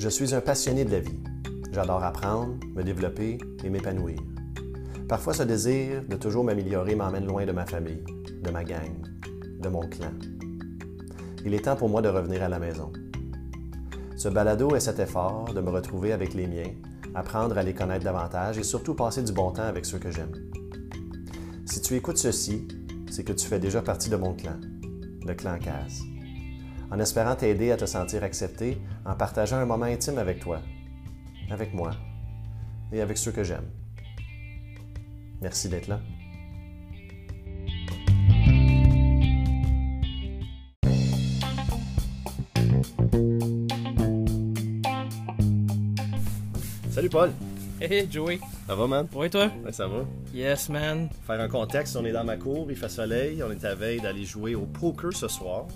Je suis un passionné de la vie. J'adore apprendre, me développer et m'épanouir. Parfois, ce désir de toujours m'améliorer m'emmène loin de ma famille, de ma gang, de mon clan. Il est temps pour moi de revenir à la maison. Ce balado est cet effort de me retrouver avec les miens, apprendre à les connaître davantage et surtout passer du bon temps avec ceux que j'aime. Si tu écoutes ceci, c'est que tu fais déjà partie de mon clan, le clan Cass. En espérant t'aider à te sentir accepté en partageant un moment intime avec toi, avec moi et avec ceux que j'aime. Merci d'être là. Salut Paul, Hey Joey, ça va man? ouais toi? Ouais, ça va. Yes man. Faire un contexte, on est dans ma cour, il fait soleil, on est à veille d'aller jouer au poker ce soir.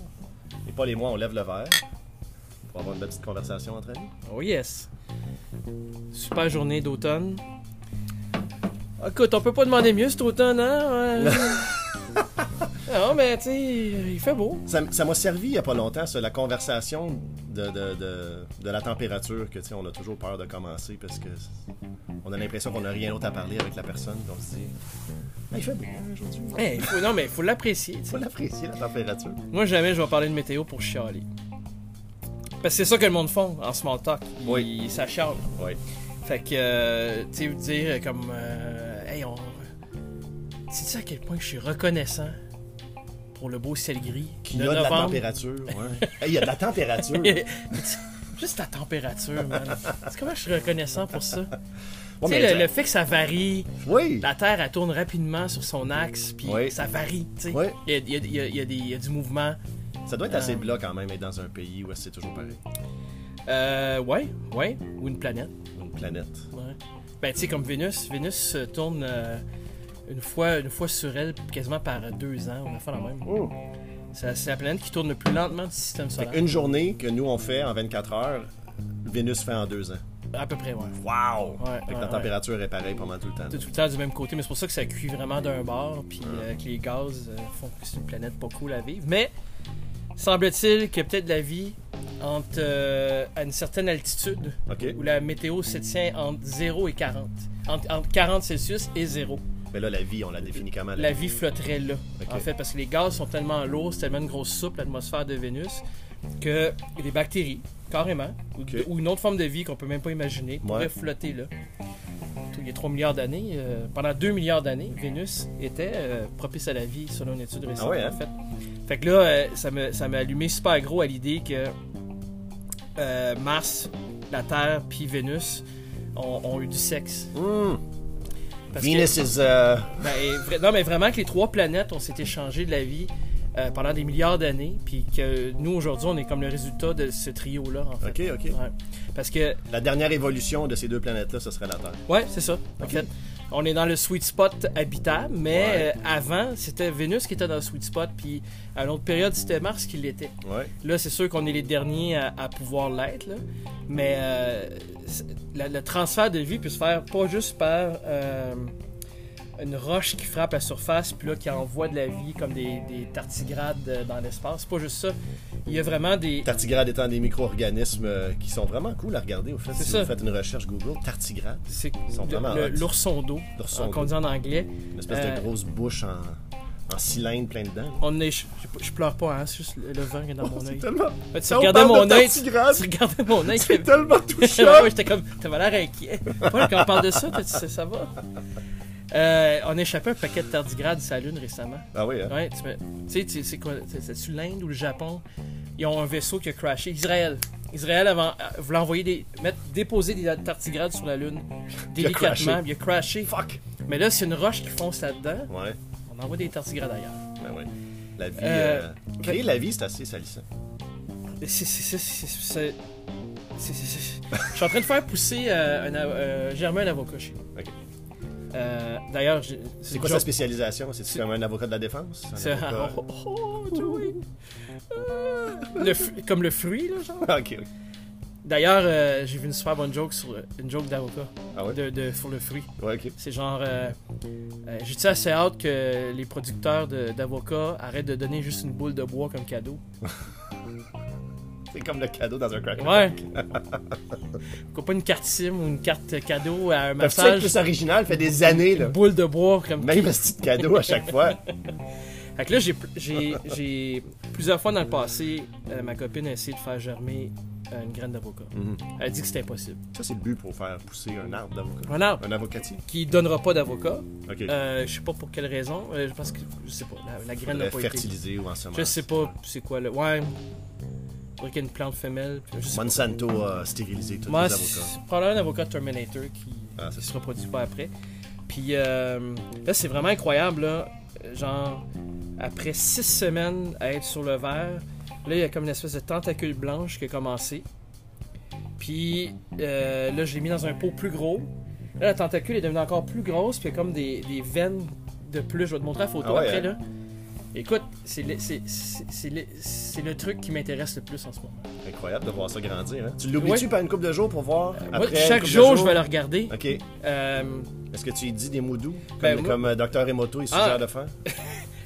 Paul et moi, on lève le verre pour avoir une belle petite conversation entre amis. Oh yes. Super journée d'automne. Écoute, on peut pas demander mieux cet automne, hein? non, mais tu sais, il fait beau. Ça ça m'a servi il n'y a pas longtemps, ça, la conversation de, de, de, de la température, que tu sais, on a toujours peur de commencer parce que on a l'impression qu'on n'a rien d'autre à parler avec la personne. Donc on se dit, Ah, il fait beau hein, aujourd'hui. Hey, faut- non, mais il faut l'apprécier. tu Il sais. faut l'apprécier, la température. Moi, jamais je vais parler de météo pour chialer. Parce que c'est ça que le monde font en small talk. Ils, Oui. ça chiale. Oui. Fait que, euh, tu sais, dire comme, euh, hey, on. Tu sais à quel point je suis reconnaissant pour le beau ciel gris Il y a de la température. Ouais. Hey, il y a de la température. Juste la température, man. C'est comment je suis reconnaissant pour ça? Ouais, tu sais, le, fait que ça varie, Oui. la Terre, elle tourne rapidement sur son axe, puis Oui. ça varie, tu sais. Oui. Il y a, il y a- il y a- il y a des- il y a du mouvement. Ça doit être assez Euh. blanc quand même être dans un pays où c'est toujours pareil. Euh, ouais, ouais, ou une planète. Une planète. Ouais. Ben, tu sais, comme Vénus, Vénus se tourne euh, une, fois, une fois sur elle quasiment par deux ans. On a fait la même. Oh. C'est la planète qui tourne le plus lentement du système solaire. une journée que nous on fait en 24 heures, Vénus fait en deux ans. À peu près, ouais. Wow! Ouais, Fait que ouais, la ouais. température est pareille pendant tout le temps. Tout, tout le temps du même côté, mais c'est pour ça que ça cuit vraiment d'un bord, puis euh, que les gaz euh, font que c'est une planète pas cool à vivre. Mais semble-t-il qu'il y a peut-être de la vie entre, euh, à une certaine altitude où la météo se tient entre 0 et 40. Entre, entre 40 Celsius et 0. Mais là, la vie, on la définit comment? La vie? flotterait là, en fait, parce que les gaz sont tellement lourds, c'est tellement une grosse soupe, l'atmosphère de Vénus, que des bactéries, carrément, ou, une autre forme de vie qu'on peut même pas imaginer, pourrait Ouais. flotter là. Il y a 3 milliards d'années, euh, pendant 2 milliards d'années, Vénus était euh, propice à la vie, selon une étude récente, Ah ouais, hein? en fait. Fait que là, euh, ça m'a allumé super gros à l'idée que Mars, la Terre, puis Vénus ont, ont eu du sexe. Hmm. Que- Venus is. uh, ben, non, mais vraiment que les trois planètes, on s'est échangé de la vie euh, pendant des milliards d'années, puis que nous, aujourd'hui, on est comme le résultat de ce trio-là, en fait. OK, OK. Ouais. Parce que, La dernière évolution de ces deux planètes-là, ce serait la Terre. ouais, c'est ça, en fait. On est dans le sweet spot habitable, mais Ouais. euh, avant, c'était Vénus qui était dans le sweet spot, puis à une autre période, c'était Mars qui l'était. Ouais. Là, c'est sûr qu'on est les derniers à, à pouvoir l'être, mais euh, la- le transfert de vie peut se faire pas juste par une roche qui frappe la surface, puis là, qui envoie de la vie comme des, des tardigrades euh, dans l'espace. C'est pas juste ça. Il y a vraiment des. Tardigrades étant des micro-organismes euh, qui sont vraiment cool à regarder, au fait. Si ça. vous faites une recherche Google, tardigrades, C'est l'ourson d'eau, qu'on dit en anglais. une espèce Euh, de grosse bouche en, en cylindre plein dedans. On est, je, je pleure pas, hein, c'est juste le, le vent qui est dans mon C'est œil. tellement. Ouais, tu regardais mon de œil, tu, tu regardais mon œil. C'est tellement touchant! Ouais, j'étais comme, t'avais l'air inquiet. Paul, quand on parle de ça, tu sais, ça va? Euh, on a échappé un paquet de tardigrades sur la Lune récemment. Ah oui, hein? Ouais, tu me- sais, c'est quoi? c'est- C'est-tu l'Inde ou le Japon? Ils ont un vaisseau qui a crashé. Israël. Israël avant, euh, voulait envoyer des. Mettre, déposer des tardigrades sur la Lune. Délicatement. Il a crashé. Fuck! Mais là, c'est une roche qui fonce là-dedans. Ouais, On envoie des tardigrades ailleurs. ben ouais. La vie. Euh, euh, créer la vie, c'est assez salissant. C'est- Je suis en train de faire pousser euh, un, euh, germer un avocat chez nous. Euh, D'ailleurs, j'ai- C'est quoi sa spécialisation? C'est comme un avocat de la défense? Avocat- oh, oh, Joey. Euh, le comme le fruit, là, genre. Ok. D'ailleurs, euh, j'ai vu une super bonne joke sur une joke d'avocat Ah ouais? de, de, sur le fruit. Ouais. C'est genre, euh, j'ai-tu assez hâte que les producteurs d'avocats arrêtent de donner juste une boule de bois comme cadeau? C'est comme le cadeau dans un cracker. Ouais. Pourquoi pas une carte SIM ou une carte cadeau à un que c'est massage? plus original, fait des années, là. Boule de bois comme Même un petit cadeau à chaque fois. Fait que là, j'ai- plusieurs fois dans le passé, euh, ma copine a essayé de faire germer euh, une graine d'avocat. Mhm. Elle a dit que c'était impossible. Ça, c'est le but pour faire pousser un arbre d'avocat. Un arbre Un avocatier. qui donnera pas d'avocat. OK. Euh, je sais pas pour quelle raison. Euh, parce que je sais pas. La, la graine n'a pas été. fertiliser ou en semence. Je sais pas c'est quoi le. Ouais. Faudrait qu'il y ait une plante femelle. puis Je sais pas. Monsanto a stérilisé tous Moi, les c'est avocats. probablement un avocat Terminator qui, Ah, c'est ça. se reproduit pas après. Puis euh, là, c'est vraiment incroyable. Là. Genre, après six semaines à être sur le verre, là, il y a comme une espèce de tentacule blanche qui a commencé. Puis euh, là, je l'ai mis dans un pot plus gros. Là, la tentacule est devenue encore plus grosse, puis il y a comme des, des veines de plus. Je vais te montrer la photo Ah ouais, après. hein? Là. Écoute, c'est le, le- truc qui m'intéresse le plus en ce moment. Incroyable de voir ça grandir. Hein? Tu l'oublies-tu Ouais. par une couple de jours pour voir? Moi, Après chaque jour, je vais le regarder. OK. Euh, Est-ce que tu lui dis des mots doux? Comme, Ben, moi- comme euh, Dr. Emoto, il suggère Ah. de faire?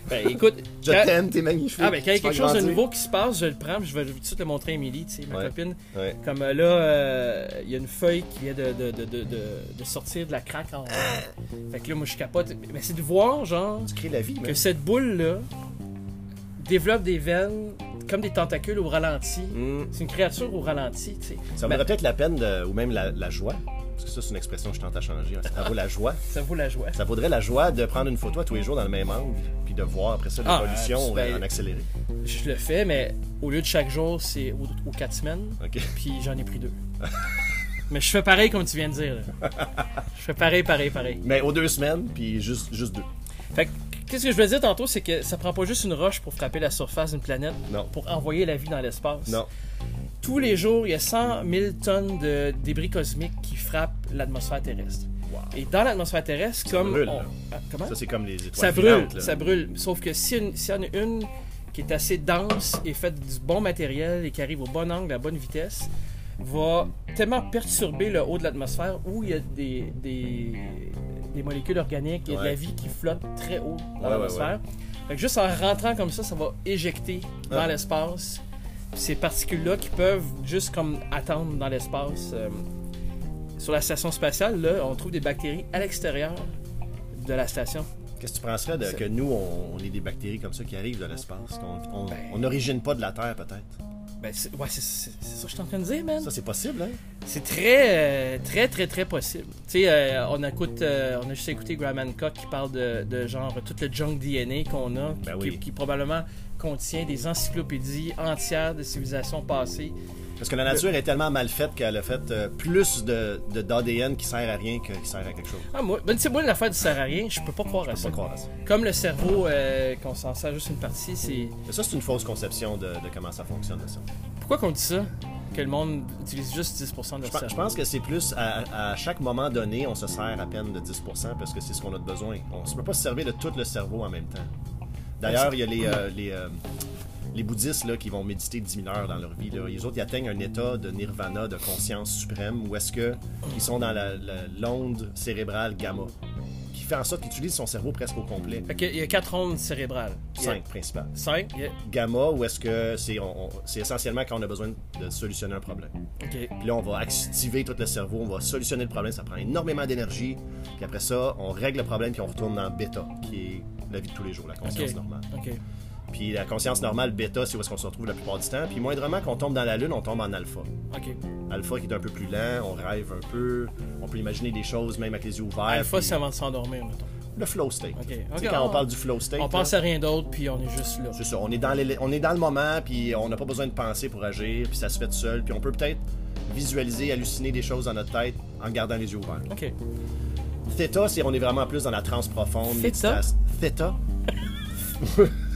ben, écoute, Je quand- t'aime, t'es magnifique. Ah, ben, quand il y a quelque chose de nouveau qui se passe, je le prends, je vais tout de suite le montrer à Émilie, tu sais, ma Ouais. copine. Ouais. Comme euh, là, euh, il y a une feuille qui vient de, de, de, de, sortir de la craque en haut. Fait que là, moi, je capote. Mais c'est de voir, genre, Tu crées la vie, que cette boule-là développe des veines comme des tentacules au ralenti. Hmm. C'est une créature au ralenti, tu sais. Ça Ben, vaudrait peut-être la peine, de- ou même la, la joie, parce que ça, c'est une expression que je tente à changer. hein. Ça vaut la joie. Ça vaut la joie. Ça vaudrait la joie de prendre une photo à tous les jours dans le même angle, puis de voir après ça Ah, l'évolution ben- en accéléré. Je le fais, mais au lieu de chaque jour, c'est aux, aux quatre semaines. Puis j'en ai pris deux. mais je fais pareil comme tu viens de dire. Je fais pareil, pareil, pareil. Mais aux deux semaines, puis juste, juste deux. Fait que, qu'est-ce que je veux dire tantôt, c'est que ça prend pas juste une roche pour frapper la surface d'une planète, Non. pour envoyer la vie dans l'espace. Non. Tous les jours, il y a 100 000 tonnes de débris cosmiques qui frappent l'atmosphère terrestre. Wow. Et dans l'atmosphère terrestre, comme. brûle, on-. Ah, comment? Ça, c'est comme les étoiles Ça brûle, là. ça brûle. Sauf que s'il y, a une- s'il y en a une qui est assez dense et faite du bon matériel et qui arrive au bon angle, à la bonne vitesse, va tellement perturber le haut de l'atmosphère où il y a des, des, des molécules organiques et de Ouais. la vie qui flotte très haut dans Ouais, l'atmosphère. Que juste en rentrant comme ça, ça va éjecter dans Ah. l'espace ces particules-là qui peuvent juste comme attendre dans l'espace. euh, sur la station spatiale, là, on trouve des bactéries à l'extérieur de la station. Qu'est-ce que tu penserais de, que nous, on, on ait des bactéries comme ça qui arrivent de l'espace? Qu'on Ben- on n'origine pas de la Terre, peut-être? Ben, c'est, ouais, c'est, ça que je suis en train de dire, man. Ça, c'est possible, hein? C'est très, euh, très, très, très possible. Tu sais, euh, on, écoute, euh, on a juste écouté Graham Hancock qui parle de, de genre tout le junk DNA qu'on a, qui, Ben oui. qui- qui probablement contient des encyclopédies entières de civilisations passées. Parce que la nature est tellement mal faite qu'elle a fait euh, plus de, de- d'ADN qui sert à rien que qui sert à quelque chose. Ah, moi, ben, tu sais, moi, l'affaire du sert à rien, je peux pas croire à ça. pas croire à ça. Comme le cerveau, euh, qu'on s'en sert juste une partie, c'est. Mais ça, c'est une fausse conception de, de comment ça fonctionne, ça. Pourquoi qu'on dit ça Que le monde utilise juste 10% de leur Je, cerveau. je pense que c'est plus à, à chaque moment donné, on se sert à peine de 10% parce que c'est ce qu'on a de besoin. On ne peut pas se servir de tout le cerveau en même temps. D'ailleurs, il y a les, euh, les, les bouddhistes là, qui vont méditer 10 000 heures dans leur vie. Là. Les autres, ils atteignent un état de nirvana, de conscience suprême, où est-ce que ils sont dans la- la- l'onde cérébrale gamma, qui fait en sorte qu'ils utilisent son cerveau presque au complet. Fait qu'il y a quatre ondes cérébrales. Cinq principales. Cinq? Gamma, où est-ce que c'est on- on- c'est essentiellement quand on a besoin de solutionner un problème. Ok. Puis là, on va activer tout le cerveau, on va solutionner le problème, ça prend énormément d'énergie. Puis après ça, on règle le problème, puis on retourne dans bêta, qui est la vie de tous les jours, la conscience normale. Puis la conscience normale, bêta, c'est où est-ce qu'on se retrouve la plupart du temps. Puis moindrement qu'on tombe dans la lune, on tombe en alpha. Alpha qui est un peu plus lent, on rêve un peu, on peut imaginer des choses même avec les yeux ouverts. Alpha, puis c'est avant de s'endormir, mettons. le flow state. Quand on on- parle du flow state, On là, pense à rien d'autre, puis on est juste là. c'est ça, on est, dans les- on est dans le moment, puis on n'a pas besoin de penser pour agir, puis ça se fait tout seul, puis on peut peut-être visualiser, halluciner des choses dans notre tête en gardant les yeux ouverts. Ok. Theta, c'est on est vraiment plus dans la transe profonde. Theta? Theta?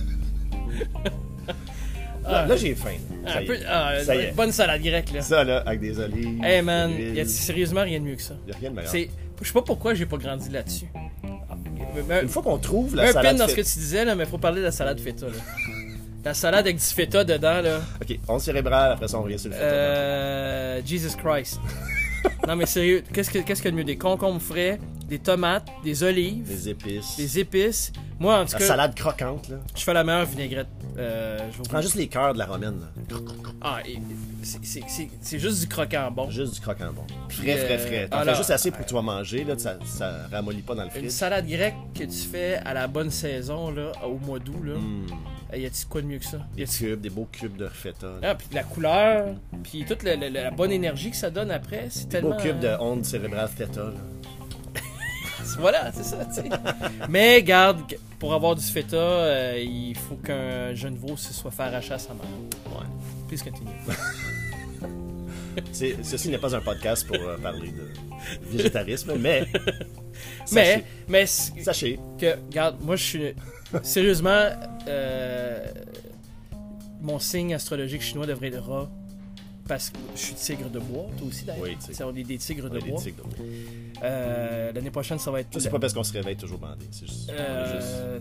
là, là, j'ai faim. Ça Un peu, ah, Ça y est. bonne salade grecque, là. Ça, là, avec des olives. Hey man, y a sérieusement rien de mieux que ça? Y a rien de meilleur. Je sais pas pourquoi j'ai pas grandi là-dessus. Mais- Une fois qu'on trouve la un salade pin dans ce que tu disais, là, mais faut parler de la salade feta, là. La salade avec du feta dedans, là. Ok, on cérébral, après ça, on revient sur le feta. Euh, Jesus Christ. non, mais sérieux, qu'est-ce que- qu'est-ce qu'il y a de mieux? Des concombres frais, des tomates, des olives, Des épices. des épices. Moi, en tout La cas, salade croquante, là. je fais la meilleure vinaigrette. Euh, je vous prends juste les cœurs de la romaine, là. Ah, c'est- juste du croquant bon. Juste du croquant bon. Frais, frais, euh, frais. T'en alors, fais juste assez pour que tu vas manger, là. Ça, ça ramollit pas dans le Une fridge. salade grecque que tu fais à la bonne saison, là, au mois d'août, là. Mm. Euh, Y a-t-il quoi de mieux que ça? Des cubes, des beaux cubes de feta. là. Ah, puis la couleur, puis toute la, la- la bonne énergie que ça donne après, c'est Des beaux tellement... cubes de onde cérébrale feta, là. Voilà, c'est ça, tu sais. Mais garde, pour avoir du feta, euh, il faut qu'un jeune veau se soit fait arracher à sa mère. Ouais. Please continue. Ceci n'est pas un podcast pour euh, parler de végétarisme, mais. mais, Sachez, mais sachez, que, regarde, moi je suis. Sérieusement, euh, mon signe astrologique chinois devrait être rat. Parce que je suis tigre de bois, toi aussi d'ailleurs. Oui, tigre. Tu sais, On est des tigres on de a des bois. tigres de bois. Euh, L'année prochaine, ça va être. C'est pas parce qu'on se réveille toujours bandé. C'est juste. Euh,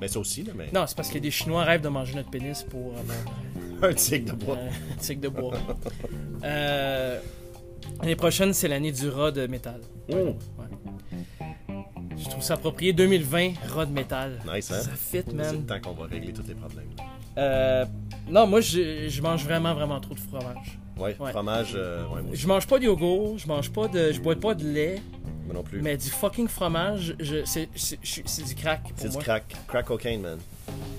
Ben, ça aussi, là, mais. Non, c'est parce que des Chinois rêvent de manger notre pénis pour avoir Un tigre de bois. euh, un tigre de bois. Euh, L'année prochaine, c'est l'année du rat de métal. Oh. Ouais. Je trouve ça approprié. 2020, rat de métal. Nice, hein? Ça fit, C'est le man. temps qu'on va régler tous les problèmes. là. Euh, non, moi, je, je mange vraiment, vraiment trop de fromage. Ouais, Ouais. fromage, euh, ouais. Je mange pas de yogourt, je mange pas de. Je bois pas de lait, Moi non plus. mais du fucking fromage, je, c'est, c'est, je- c'est du crack. pour C'est du crack. Crack cocaine, man.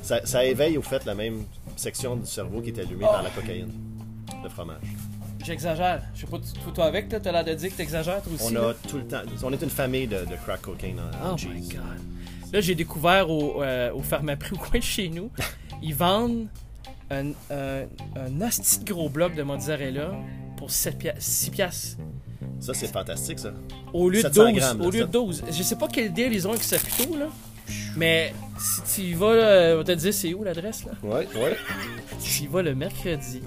Ça, ça éveille au fait la même section du cerveau qui est allumée par la cocaïne. Le fromage. J'exagère. Je sais pas, toi, toi avec, là, t'as l'air de dire que t'exagères, toi aussi. On là? a tout le temps. On est une famille de, de crack cocaine en, Oh my god. Là, j'ai découvert au, euh, au Pharmaprix au coin de chez nous, ils vendent un, un, un asti de gros bloc de mozzarella pour 7 pia- 6 piastres. Ça, c'est fantastique, ça. Au lieu de 700 12. grammes, au lieu de ça. 12. Je sais pas quel deal ils ont avec Saputo, là. Mais si tu y vas, là, on va te dire c'est où l'adresse, là. Ouais, ouais. Tu y vas le mercredi.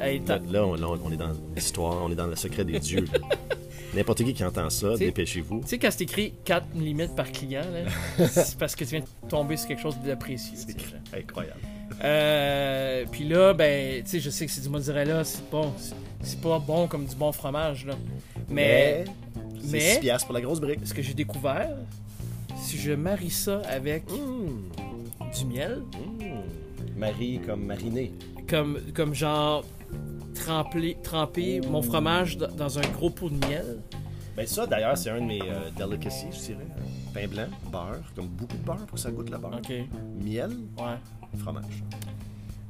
Hey, Là, là, on, là, on est dans l'histoire, on est dans le secret des dieux. N'importe qui qui entend ça, dépêchez-vous. Tu sais, quand c'est écrit 4 mm par client, c'est parce que tu viens de tomber sur quelque chose de précieux. genre. Incroyable. Euh, puis là, ben, tu sais, je sais que c'est du mozzarella, c'est bon. c'est- pas bon comme du bon fromage, là. Mais, c'est mais- 6 piastres pour la grosse brique. ce que j'ai découvert, si je marie ça avec Mmh. du miel, Mmh. Marie comme marinée. comme, comme genre tremper, tremper mon fromage dans- dans un gros pot de miel, Ben ça, d'ailleurs, c'est un de mes euh, delicacies, je dirais. Pain blanc, beurre, comme beaucoup de beurre pour que ça goûte le beurre. Miel, ouais. fromage.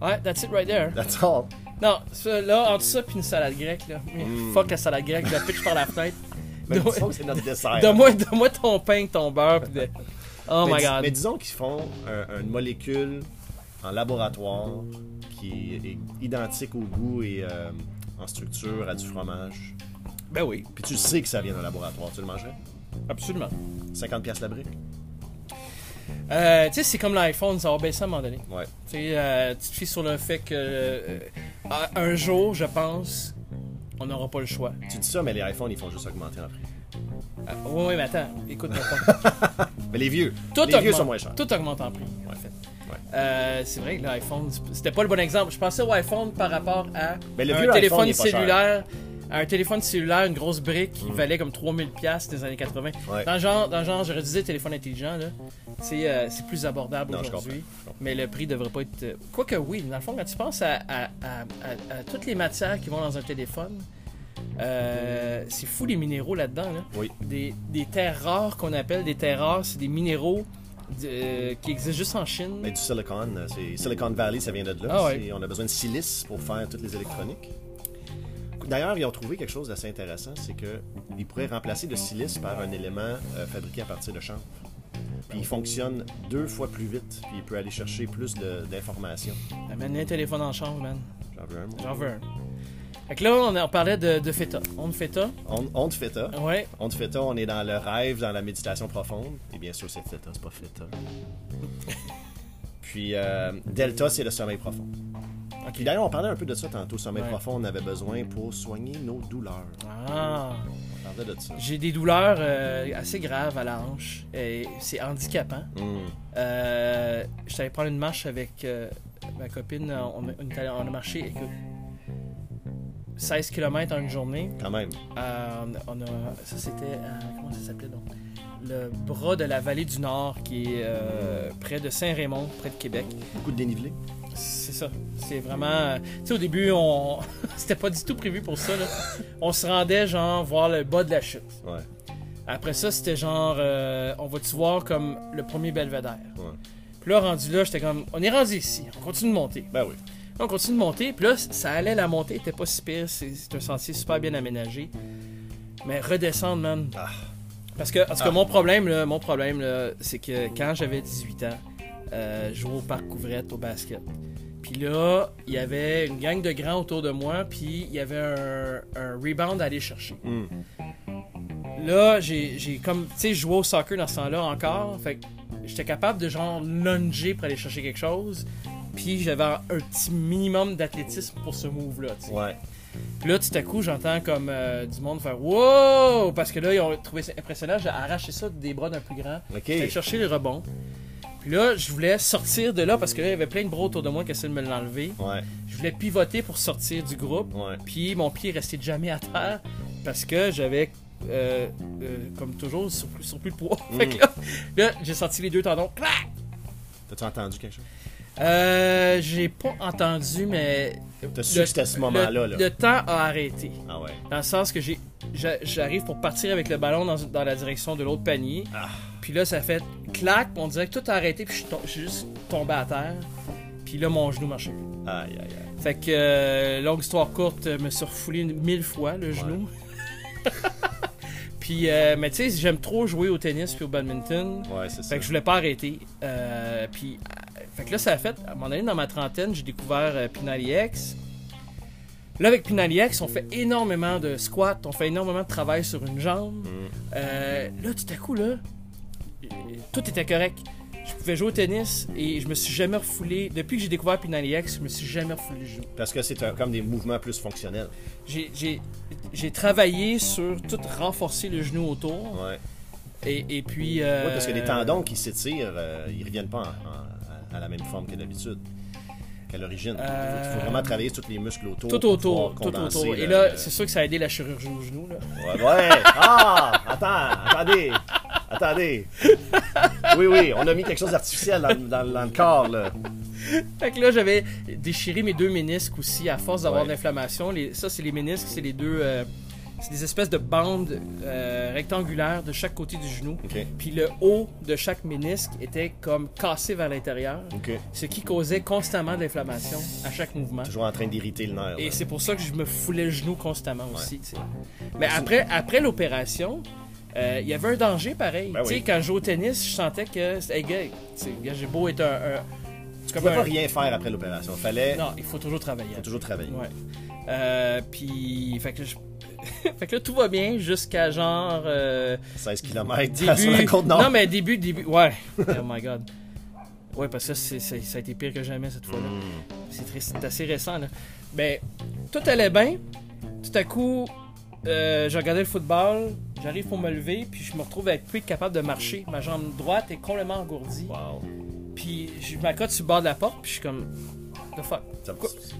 Ouais, that's it right there. That's all. Non, ça, là, entre ça puis une salade grecque, là. Mm. Fuck la salade grecque, je la pitch par la fenêtre. Mais c'est notre dessert. Donne-moi donne-moi ton pain, ton beurre, pis de... Oh mais, my god. mais disons qu'ils font un- une molécule en laboratoire qui est identique au goût et euh, en structure à du fromage. Ben oui, Puis tu sais que ça vient d'un laboratoire. Tu le mangerais? Absolument. 50 pièces la brique? Euh, tu sais, c'est comme l'iPhone, ça va baisser à un moment donné. Ouais. Tu sais, euh, tu te fies sur le fait que euh, un jour, je pense, on n'aura pas le choix. Tu dis ça, mais les iPhones, ils font juste augmenter en prix. Euh, oui, oui, mais attends, écoute pas. Mais les vieux, Tout les vieux sont moins chers. Tout augmente en prix, en Ouais. fait. Ouais. C'est vrai que l'iPhone, c'était pas le bon exemple. Je pensais au iPhone par rapport à Mais le un vieux téléphone cher. Un téléphone cellulaire, une grosse brique qui valait comme 3000 pièces des années 80. Ouais. Dans le genre, dans le genre j'aurais dit téléphone intelligent, là. C'est, euh, c'est plus abordable je aujourd'hui. je. Mais le prix devrait pas être. euh, Quoique oui, dans le fond, quand tu penses à, à- à- à- à toutes les matières qui vont dans un téléphone, euh, c'est fou les minéraux là-dedans. Là. Oui. Des, des terres rares qu'on appelle des terres rares, c'est des minéraux euh, qui existent juste en Chine. Mais du Silicon, c'est Silicon Valley, ça vient de là. Ah ouais. On a besoin de silice pour faire toutes les électroniques. D'ailleurs, ils ont trouvé quelque chose d'assez intéressant, c'est qu'ils pourraient remplacer le silice par un élément euh, fabriqué à partir de chanvre. Puis il fonctionne deux fois plus vite, puis il peut aller chercher plus de- d'informations. Amène un téléphone en chambre, man. J'en veux un. moi. J'en veux un. Fait que là, on, parlait de, de feta. On de feta? On, on te fait ça. Ouais. On te fait ça, on est dans le rêve, dans la méditation profonde. Et bien sûr, c'est Theta, c'est pas Theta. Puis euh, Delta, c'est le sommeil profond. D'ailleurs, on parlait un peu de ça tantôt. Sommeil Ouais. profond, on avait besoin pour soigner nos douleurs. Ah. On parlait de ça. J'ai des douleurs euh, assez graves à la hanche. Et c'est handicapant. Hum. Euh, J'étais allé prendre une marche avec euh, ma copine. On allé- on a marché, écoute, 16 km en une journée. Quand même. Euh, on a, ça c'était, comment ça s'appelait donc? Le bras de la vallée du Nord, qui est euh, près de Saint-Raymond, près de Québec. Beaucoup de dénivelé. C'est ça. C'est vraiment. Tu sais, au début, on. C'était pas du tout prévu pour ça, là. On se rendait, genre, voir le bas de la chute. Ouais. Après ça, c'était genre. euh, on va-tu voir comme le premier belvédère? Ouais. Puis là, rendu là, j'étais comme. On est rendu ici, on continue de monter. Ben oui. On continue de monter, puis là, ça allait, la montée était pas si pire, c'est c'est un sentier super bien aménagé. Mais redescendre, man. Ah. Parce que, parce que Ah. mon problème, là, mon problème, là, c'est que quand j'avais 18 ans, euh, je jouais au parc Couvrette au basket. Puis là, il y avait une gang de grands autour de moi, puis il y avait un, un rebound à aller chercher. Hum. Là, j'ai comme, tu sais, jouais au soccer dans ce temps-là encore. Fait que j'étais capable de genre lunger pour aller chercher quelque chose. Puis j'avais un petit minimum d'athlétisme pour ce move-là. Ouais. Puis là, tout à coup, j'entends comme euh, du monde faire Wow! Parce que là, ils ont trouvé ça impressionnant. J'ai arraché ça des bras d'un plus grand. Ok. J'ai cherché le rebond. Puis là, je voulais sortir de là parce que là, il y avait plein de bras autour de moi qui essayaient de me l'enlever. Ouais. Je voulais pivoter pour sortir du groupe. Ouais. Puis mon pied restait jamais à terre parce que j'avais, euh, euh, comme toujours, surplus, surplus de poids. fait que là, là, j'ai sorti les deux tendons. Clac! T'as-tu entendu quelque chose? Euh, j'ai pas entendu, mais. T'as su le- que c'était à ce le- moment-là, là. Le temps a arrêté. Ah ouais. Dans le sens que j'ai, j'arrive pour partir avec le ballon dans, dans la direction de l'autre panier. Ah. Puis là, ça fait clac. On dirait que tout a arrêté. Puis je suis juste tombé à terre. Puis là, mon genou marchait plus. Aïe, aïe, aïe. Fait que, euh, longue histoire courte, euh, me suis refoulé mille fois le genou. puis, euh, mais tu sais, j'aime trop jouer au tennis puis au badminton. Ouais, c'est ça. Fait que je voulais pas arrêter. Euh, puis, fait que là, ça a fait, à un moment donné, dans ma trentaine, j'ai découvert euh, Pinali X. Là, avec Pinali X, on fait énormément de squats, on fait énormément de travail sur une jambe. Mm. Euh, là, tout à coup, là, euh, tout était correct. Je pouvais jouer au tennis et je me suis jamais refoulé. Depuis que j'ai découvert Pinali X, je me suis jamais refoulé le genou. Parce que c'est comme des mouvements plus fonctionnels. J'ai- travaillé sur tout renforcer le genou autour. Ouais. Et, et puis. euh, Ouais, parce que les tendons qui s'étirent, euh, ils reviennent pas en- en- à- à la même forme que d'habitude, qu'à l'origine. Il faut- Euh, faut vraiment travailler tous les muscles autour. Tout autour, tout autour. Et là, le- c'est sûr que ça a aidé la chirurgie au genou. Là. Ouais, ouais. Ah! Attends, attendez. Attendez. Oui, oui, on a mis quelque chose d'artificiel dans, dans- dans le corps, là. Fait que là, j'avais déchiré mes deux ménisques aussi à force d'avoir Ouais. de l'inflammation. Les- Ça, c'est les ménisques, c'est les deux. euh, c'est des espèces de bandes euh, rectangulaires de chaque côté du genou. Puis le haut de chaque ménisque était comme cassé vers l'intérieur, ce qui causait constamment de l'inflammation à chaque mouvement. Toujours en train d'irriter le nerf. Et c'est pour ça que je me foulais le genou constamment aussi. Mais après, après l'opération, euh, il y avait un danger pareil. Ben oui. quand je jouais au tennis, je sentais que. Hey, gars, j'ai beau être un. Tu comme pouvais pas rien faire après l'opération. Fallait Non, il faut toujours travailler. faut toujours travailler. Ouais. Euh, puis, fait que, je- fait que là, tout va bien jusqu'à genre. euh, 16 km début. côte nord. Non, mais début, début. Ouais. oh my god. Ouais, parce que ça, a été pire que jamais cette fois-là. Mm. C'est assez récent, là. Ben, tout allait bien. Tout à coup, euh, je regardais le football. J'arrive pour me lever, puis je me retrouve avec plus capable de marcher. Ma jambe droite est complètement engourdie. Wow. Puis je m'accote sur le bord de la porte, puis je suis comme. The fuck.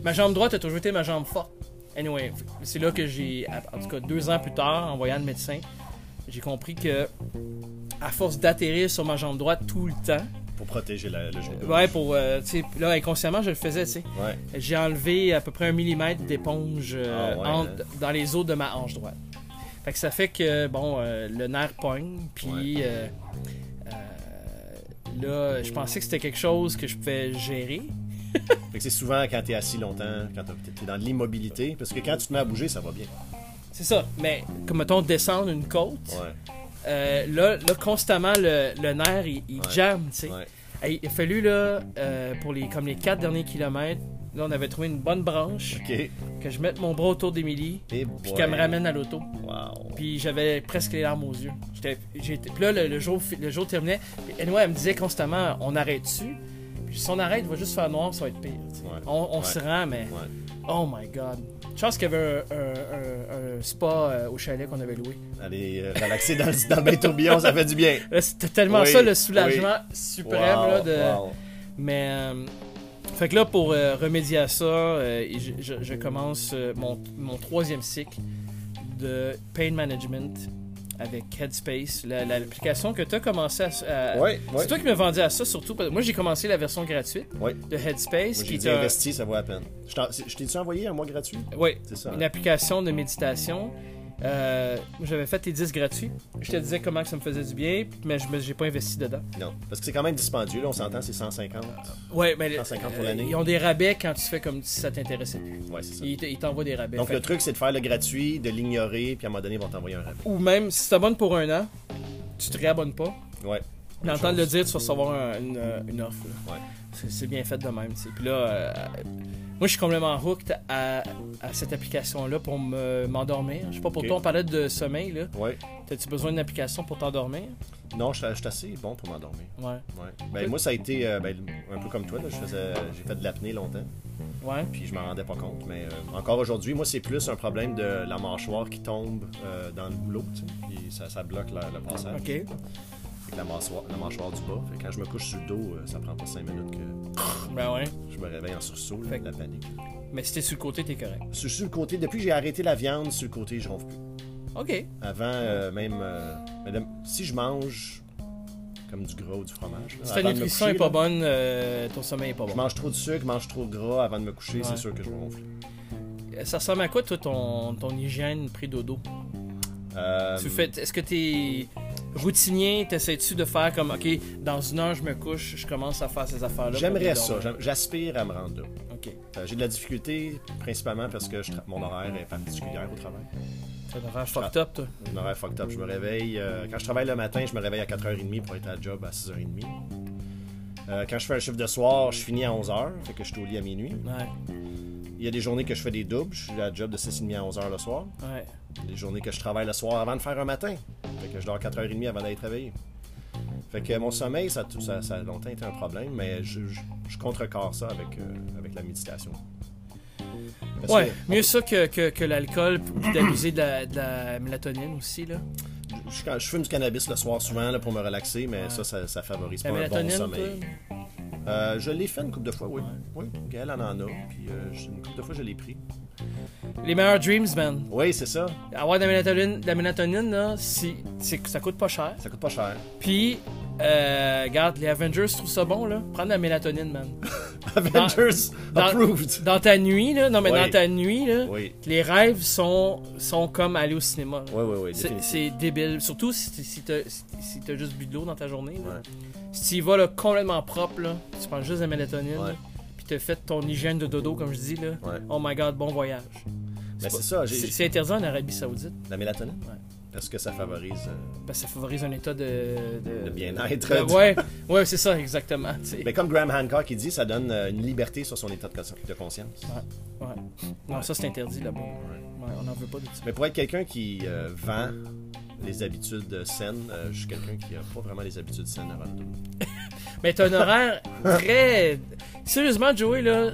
Ma jambe droite a toujours été ma jambe forte. Anyway, c'est là que j'ai, en tout cas deux ans plus tard, en voyant le médecin, j'ai compris que, à force d'atterrir sur ma jambe droite tout le temps, Pour protéger la- le genou. ouais, pour, euh, tu sais, là, inconsciemment, je le faisais, tu sais. Ouais. J'ai enlevé à peu près un millimètre d'éponge euh, Ah ouais, entre- hein. dans les os de ma hanche droite. Fait que ça fait que, bon, euh, le nerf pogne, puis là, je pensais que c'était quelque chose que je pouvais gérer. Fait que c'est souvent quand t'es assis longtemps, quand t'es dans l'immobilité, parce que quand tu te mets à bouger, ça va bien. C'est ça. Mais, comme mettons, descendre une côte, Ouais. euh, là, là, constamment, le, le nerf, il, il Ouais. tu sais. Ouais. Il a fallu, là, euh, pour les, comme les quatre derniers kilomètres, là, on avait trouvé une bonne branche, que je mette mon bras autour d'Émilie, Et puis qu'elle me ramène à l'auto. Wow. Puis j'avais presque les larmes aux yeux. J'étais, j'étais, puis là, le, le jour, le jour terminait. Puis anyway, elle me disait constamment, on arrête-tu? Puis si on arrête, il va juste faire noir, ça va être pire. Ouais. On, on Ouais. se rend, mais Ouais. oh my god. Chance qu'il y avait un, un- un- un spa euh, au chalet qu'on avait loué. Aller euh, relaxer dans, dans le bain tourbillon, ça fait du bien. C'était tellement Oui, ça le soulagement suprême. Wow, là, de... wow. Mais. euh, fait que là, pour euh, remédier à ça, je, je- je commence mon, mon troisième cycle de pain management avec Headspace, la- la- l'application que tu as commencé à. à- Ouais, ouais. C'est toi qui m'as vendu à ça surtout. parce que Moi, j'ai commencé la version gratuite Ouais. de Headspace. Moi, qui dit investi, ça vaut la peine. Je t'ai-tu envoyé un mois gratuit? Oui, C'est ça. une application de méditation. Euh, J'avais fait tes 10 gratuits. Je te disais comment que ça me faisait du bien, mais je n'ai pas investi dedans. Non, parce que c'est quand même dispendieux, là, on s'entend, c'est 150. Ouais, mais 150 pour euh, l'année. ils ont des rabais quand tu fais comme si ça t'intéressait. Ouais, c'est ça. Ils t'envoient des rabais. Donc Fait- le truc, c'est de faire le gratuit, de l'ignorer, puis à un moment donné, ils vont t'envoyer un rabais. Ou même, si tu t'abonnes pour un an, tu te réabonnes pas. Ouais. Mais en temps de le dire, tu vas recevoir un- une, euh, une offre. là. Ouais. C'est- bien fait de même. Puis là, euh, moi, je suis complètement hooked à, à cette application-là pour me- m'endormir. Je sais pas, pour toi, on parlait de sommeil. là. Ouais. T'as-tu besoin d'une application pour t'endormir? Non, je je suis assez bon pour m'endormir. Ouais. Ouais. Ben, moi, ça a été euh, ben, un peu comme toi. là. Je faisais, j'ai fait de l'apnée longtemps, Ouais. puis je m'en rendais pas compte. Mais euh, encore aujourd'hui, moi, c'est plus un problème de la mâchoire qui tombe euh, dans le boulot. Tu sais, puis ça, ça bloque le, le passage. Ok. La mâchoire, la mâchoire du bas. Fait que quand je me couche sur le dos, euh, ça prend pas 5 minutes que Ben ouais. je me réveille en sursaut, là, de la panique. Mais si t'es sur le côté, t'es correct. Sur, sur le côté, depuis que j'ai arrêté la viande, sur le côté, je ronfle plus. Ok. Avant, euh, même, euh, si je mange comme du gras ou du fromage, là, Si ta nutrition coucher, est pas là, bonne, euh, ton sommeil est pas je bon. mange trop de sucre, mange trop de gras avant de me coucher, Ouais. c'est sûr que je vais ronfler. Ça ressemble à quoi, toi, ton, ton hygiène pré-dodo? Euh, Tu fais, est-ce que t'es routinier? T'essaies-tu de faire comme, OK, dans une heure, je me couche, je commence à faire ces affaires-là? J'aimerais ça, j'aspire à me rendre là. OK. Euh, j'ai de la difficulté, principalement parce que je mon horaire est particulier au travail. Ça devrait faire fucked up, toi. Mon horaire fucked up. Je me réveille. euh, quand je travaille le matin, je me réveille à 4h30 pour être à la job à 6h30. Euh, quand je fais un chiffre de soir, je finis à 11h, fait que je suis au lit à minuit. Ouais, Il y a des journées que je fais des doubles, je suis à la job de 6h30 à 11h le soir. ouais. Des journées que je travaille le soir avant de faire un matin, fait que je dors 4h30 avant d'aller travailler. Fait que mon sommeil, ça, a- ça, ça a longtemps été un problème, mais je, je, je contrecarre ça avec, euh, avec la méditation. Parce Ouais, que- mieux ça que, que, que l'alcool, d'abuser de la, de la mélatonine aussi, là. Je, je, fume du cannabis le soir souvent là, pour me relaxer, mais ça, ça, ça favorise pas un bon sommeil. Euh, je l'ai fait une couple de fois, oui. Oui, Gaël en en a, puis euh, une couple de fois, je l'ai pris. Les meilleurs dreams, man. Oui, c'est ça. Avoir de la mélatonine, de la mélatonine là, c'est- ça coûte pas cher. Ça coûte pas cher. Puis, euh, regarde, les Avengers trouvent ça bon, là. Prendre de la mélatonine, man. Avengers dans- approved. Dans ta nuit, là. Non, mais Oui. dans ta nuit, là. Oui, Les rêves sont, sont comme aller au cinéma. là. oui, oui, oui. C'est, débile. Surtout si, t- si t'as, si, si t'as juste bu de l'eau dans ta journée. là. Ouais. Si tu y vas là, complètement propre, là, tu prends juste de la mélatonine, Ouais. puis t'as fait ton hygiène de dodo, comme je dis, là. Ouais. Oh my god, bon voyage. Pas- c'est ça, j'ai C'est, j'ai- c'est interdit en Arabie Saoudite, la mélatonine? Ouais. Parce que ça favorise euh, parce que ça favorise un état de. de, bien-être? de- ouais, ouais, c'est ça, exactement. Mais comme Graham Hancock il dit, ça donne euh, une liberté sur son état de, cons- de conscience. Ouais. Non, ça c'est interdit là-bas. Ouais, on n'en veut pas de ça. Mais pour être quelqu'un qui euh, vend les habitudes saines, euh, je suis quelqu'un qui n'a pas vraiment les habitudes saines avant dos. Mais t'as un horaire très. Sérieusement, Joey, là.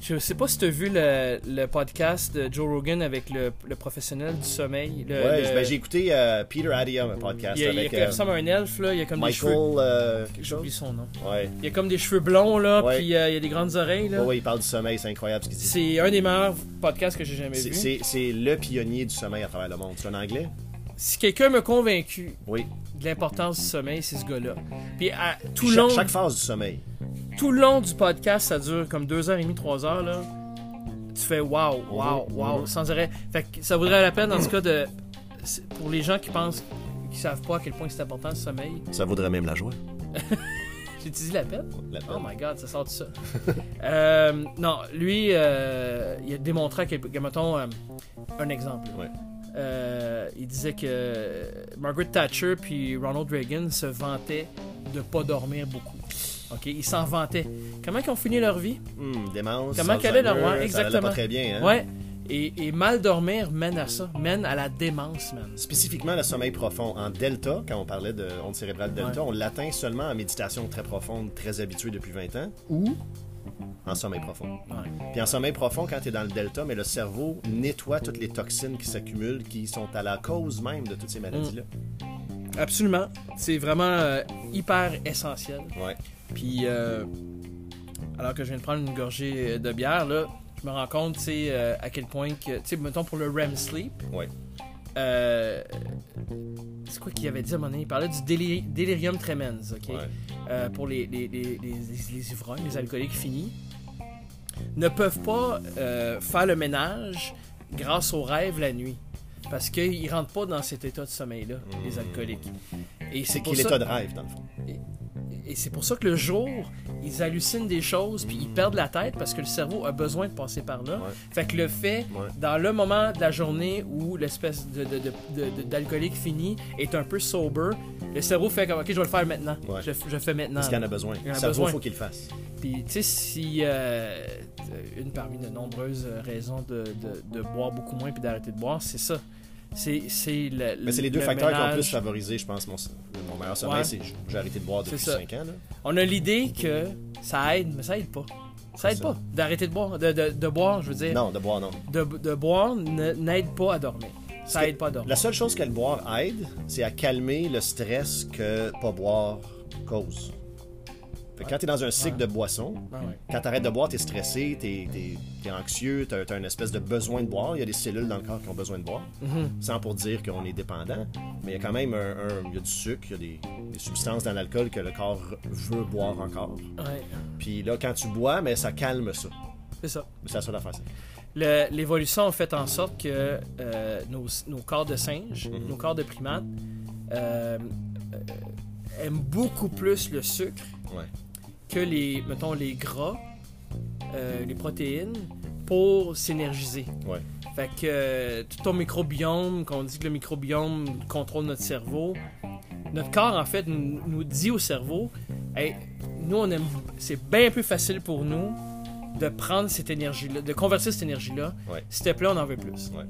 Euh... Je sais pas si t'as vu le, le podcast de Joe Rogan avec le, le professionnel du sommeil. Le, Ouais, ben, j'ai écouté euh, Peter Adium, un podcast il, y a, il y a- avec euh, ressemble à un elfe, là. Il y a comme des cheveux. Michael euh, J'oublie son nom. Ouais. Il y a comme des cheveux blonds, là. Puis euh, il y a des grandes oreilles, là. Ouais, ouais, il parle du sommeil, c'est incroyable ce qu'il dit. C'est un des meilleurs podcasts que j'ai jamais vu. C'est le pionnier du sommeil à travers le monde. C'est un anglais? Si quelqu'un m'a convaincu Oui. de l'importance du sommeil, c'est ce gars-là. Puis à, tout, Cha- long, chaque phase du sommeil. Tout le long du podcast, ça dure comme 2h30, 3h, là. Tu fais wow, wow, Mhm, wow, mhm. sans arrêt. Fait que ça vaudrait la peine, en tout cas, de. Pour les gens qui pensent, qui savent pas à quel point c'est important le sommeil. Ça vaudrait même la joie. J'ai dit la peine? La Oh my god, ça sort de ça. Euh, non, lui, euh, il a démontré que, que, mettons, euh, un exemple. Ouais. Euh, il disait que Margaret Thatcher puis Ronald Reagan se vantaient de pas dormir beaucoup. Ok, ils s'en vantaient. Comment ils ont fini leur vie? Hum, démence. Comment qu'elle est leur- ouais, ça exactement. pas très bien, hein? Ouais. Et, et mal dormir mène à ça, mène à la démence, man. Spécifiquement le sommeil profond. En delta, quand on parlait de onde cérébrale delta, Ouais. on l'atteint seulement en méditation très profonde, très habituée depuis 20 ans, ou en sommeil profond. Ouais. Puis en sommeil profond, quand tu es dans le delta, mais le cerveau nettoie toutes les toxines qui s'accumulent, qui sont à la cause même de toutes ces maladies-là. Absolument. C'est vraiment euh, hyper essentiel. Ouais. Puis, euh, alors que je viens de prendre une gorgée de bière, là, je me rends compte, tu sais, euh, à quel point que, tu sais, mettons pour le REM sleep, Ouais. euh, c'est quoi qu'il avait dit à un moment donné? Il parlait du déli- délirium tremens, ok? Ouais. Pour les, les, les, les, ivrognes, les alcooliques finis, ne peuvent pas faire le ménage grâce aux rêves la nuit. Parce qu'ils rentrent pas dans cet état de sommeil-là, les alcooliques. Et C'est pour qu'il ça- état de rêve, dans le fond. Et c'est pour ça que le jour, ils hallucinent des choses, puis ils perdent la tête parce que le cerveau a besoin de passer par là. Ouais. Fait que le fait, Ouais. dans le moment de la journée où l'espèce de, de- de- de- de- d'alcoolique fini est un peu sober, le cerveau fait comme, ok, je vais le faire maintenant. Ouais. Je, je fais maintenant. Parce qu'il en a besoin. Il en a Ça besoin. il faut qu'il le fasse. Puis, tu sais, si euh, une parmi de nombreuses raisons de boire beaucoup moins puis d'arrêter de boire, c'est ça. C'est, les deux le facteurs qui ont plus favorisé, je pense, mon, mon meilleur sommeil. Ouais. C'est j'ai arrêté de boire depuis C'est ça. 5 ans. Là. On a l'idée que ça aide, mais ça aide pas. Ça aide pas d'arrêter de boire, de, de- de boire, je veux dire. Non, de boire, non. De, de boire n'aide pas à dormir. Ça aide pas à dormir. La seule chose que le boire aide, c'est à calmer le stress que pas boire cause. Fait que quand tu es dans un cycle de boisson, Ah quand tu arrêtes de boire, tu es stressé, tu es, anxieux, tu as, une espèce de besoin de boire. Il y a des cellules dans le corps qui ont besoin de boire. Mhm. Sans pour dire qu'on est dépendant. Mais il y a quand même un, un- y a du sucre, il y a des, des substances dans l'alcool que le corps veut boire encore. Ouais, Puis là, quand tu bois, mais ça calme ça. c'est ça. C'est la seule affaire. L'évolution a fait en sorte que euh, nos, nos corps de singes, Mhm. nos corps de primates, euh, euh, aiment beaucoup plus le sucre Ouais. Que les, mettons, les gras, euh, les protéines, pour s'énergiser. Ouais. Fait que euh, tout ton microbiome, qu'on dit que le microbiome contrôle notre cerveau, notre corps, en fait, nous, nous dit au cerveau, Hey, nous, on aime, c'est bien plus facile pour nous de prendre cette énergie-là, de convertir cette énergie-là. Ouais. S'il te plaît, on en veut plus. Ouais.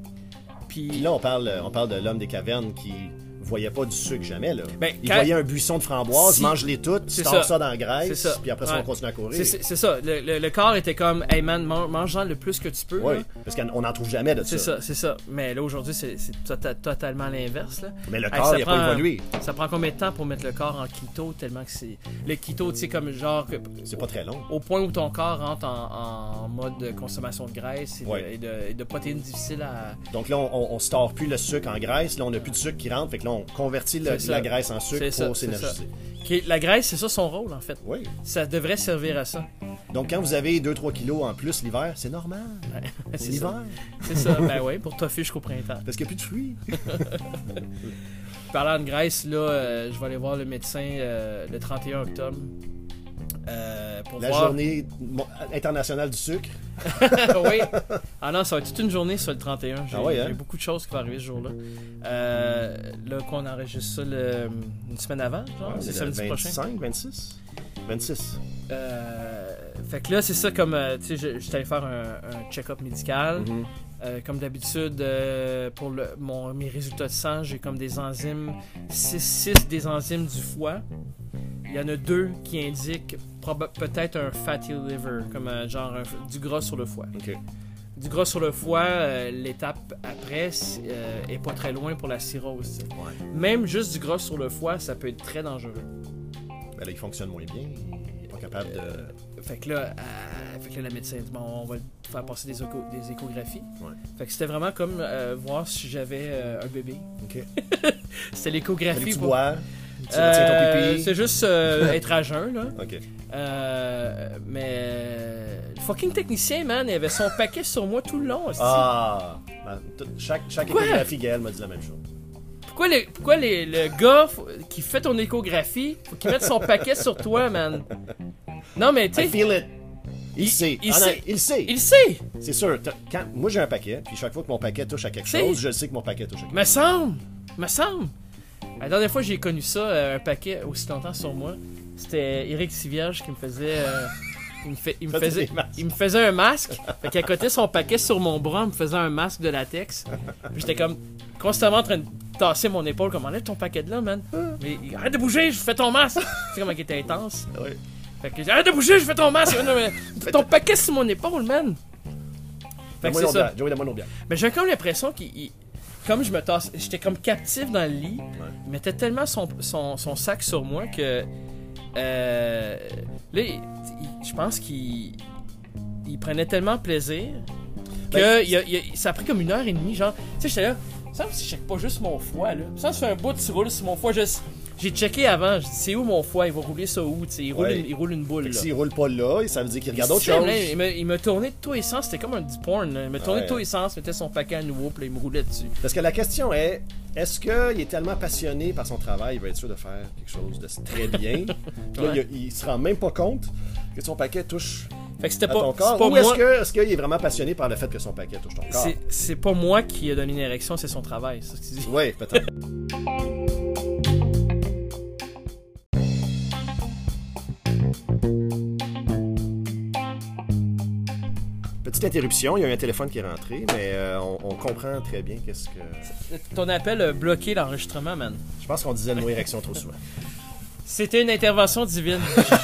Puis, Puis là, on parle, on parle de l'homme des cavernes qui voyait pas du sucre jamais. Là. Ben, il quand- voyait un buisson de framboises, Si- mange-les toutes, tord ça. ça. dans la graisse, puis après ça, Ouais. on continue à courir. c'est, ça. Le, le- le corps était comme, hey man, man- mange-en le plus que tu peux. Oui, là. parce qu'on n'en trouve jamais de ça. C'est ça, c'est ça. Mais là, aujourd'hui, c'est, tota- totalement l'inverse. Mais le Hey, corps, il n'a pas évolué. Ça prend combien de temps pour mettre le corps en keto tellement que c'est. Le keto, tu sais, comme genre. que- C'est pas très long. Au point où ton corps rentre en, en mode de consommation de graisse et, de- Ouais. et de, et de protéines difficiles à. Donc là, on, on, on store plus le sucre en graisse. Là, on n'a plus de sucre qui rentre. Fait que là, on convertit la graisse en sucre pour s'énergiser. La graisse, c'est ça son rôle en fait. Oui. Ça devrait servir à ça. Donc quand vous avez 2-3 kilos en plus l'hiver, c'est normal. c'est l'hiver. C'est ça. ben oui, pour toffer jusqu'au printemps. Parce qu'il n'y a plus de fruits. Parlant de graisse, là, euh, je vais aller voir le médecin euh, le 31 octobre. Euh, pour La voir. journée internationale du sucre. oui. Ah non, ça va être toute une journée sur le 31. J'ai Ah ouais, hein? beaucoup de choses qui vont arriver ce jour-là. Euh, là, qu'on enregistre ça le- une semaine avant, genre, Ouais, c'est samedi prochain. 25, 26 26. Euh, fait que là, c'est ça comme, euh, tu sais, je- j'étais allé faire un, un check-up médical. Mhm. Euh, comme d'habitude, euh, pour le, mon, mes résultats de sang, j'ai comme des enzymes, 6 des enzymes du foie. Il y en a deux qui indiquent peut-être un fatty liver, comme un, genre un- du gras sur le foie. Du gras sur le foie, euh, l'étape après euh, est pas très loin pour la cirrhose. Ouais. Même juste du gras sur le foie, ça peut être très dangereux. Ben là, il fonctionne moins bien. Il n'est pas capable de. Fait que là, euh, fait que là, la médecin dit bon, on va faire passer des, écho- des échographies. Ouais. Fait que c'était vraiment comme euh, voir si j'avais euh, un bébé. C'était l'échographie. pour-. Tu Euh, retiens ton pipi. c'est juste euh, être à jeun, là. OK. Euh, mais le fucking technicien, man, il avait son paquet sur moi tout le long. Ah! Chaque échographie, Gaël m'a dit la même chose. Pourquoi, les- pourquoi les- le gars qui fait ton échographie, faut qu'il mette son paquet sur toi, man? Non, mais tu sais. Il, Il- sait. il Ah non, sait. il sait. il sait, C'est sûr. Quand, moi, j'ai un paquet, puis chaque fois que mon paquet touche à quelque chose, je sais que mon paquet touche à quelque me semble, me semble. La dernière fois j'ai connu ça, euh, un paquet aussi longtemps sur moi, c'était Eric Sivierge qui me faisait. euh, il, me fait- il me Faisait il me faisait un masque. Fait qu'à côté son paquet sur mon bras, me faisait un masque de latex. Puis j'étais comme constamment en train de tasser mon épaule, comme enlève ton paquet de là, man. Mais arrête de bouger, je fais ton masque. C'est comme il était intense. Ouais. Fait que j'ai arrête de bouger, je fais ton masque. Non, mais ton paquet sur mon épaule, man. Fait que c'est ça. Joey. Mais j'ai comme l'impression qu'il. Comme je me tasse. J'étais comme captif dans le lit. Il mettait tellement son, son, son sac sur moi que. euh, là, il- il- je pense qu'il. Il prenait tellement plaisir que Ben, il a- il a- ça a pris comme une heure et demie. Genre, tu sais, j'étais là. Ça me semble que je check pas juste mon foie, là. Ça me fait un bout de tu roules sur mon foie. Je- J'ai checké avant, j'ai dit, c'est où mon foie? Il va rouler ça où? tu sais, il, roule Ouais. une, il roule une boule, Fait que là. s'il roule pas là, ça veut dire qu'il regarde autre chose. là, il m'a- il m'a tourné de tous les sens, c'était comme un du porn. là. Il m'a tourné Ouais. de tous les sens, mettait son paquet à nouveau, puis là, il me roulait dessus. Parce que la question est, est-ce qu'il est tellement passionné par son travail, il va être sûr de faire quelque chose de très bien, puis là, Ouais. il, il se rend même pas compte que son paquet touche Fait que c'était à pas, ton c'est corps, pas ou est-ce moi. que- est-ce qu'il est vraiment passionné par le fait que son paquet touche ton corps? C'est, c'est pas moi qui ai donné une érection, c'est son travail, c'est ce que tu dis. Oui, peut-être. Petite interruption, il y a eu un téléphone qui est rentré, mais euh, on, on comprend très bien qu'est-ce que... Ton appel a bloqué l'enregistrement, man. Je pense qu'on disait le mot érection trop souvent. C'était une intervention divine.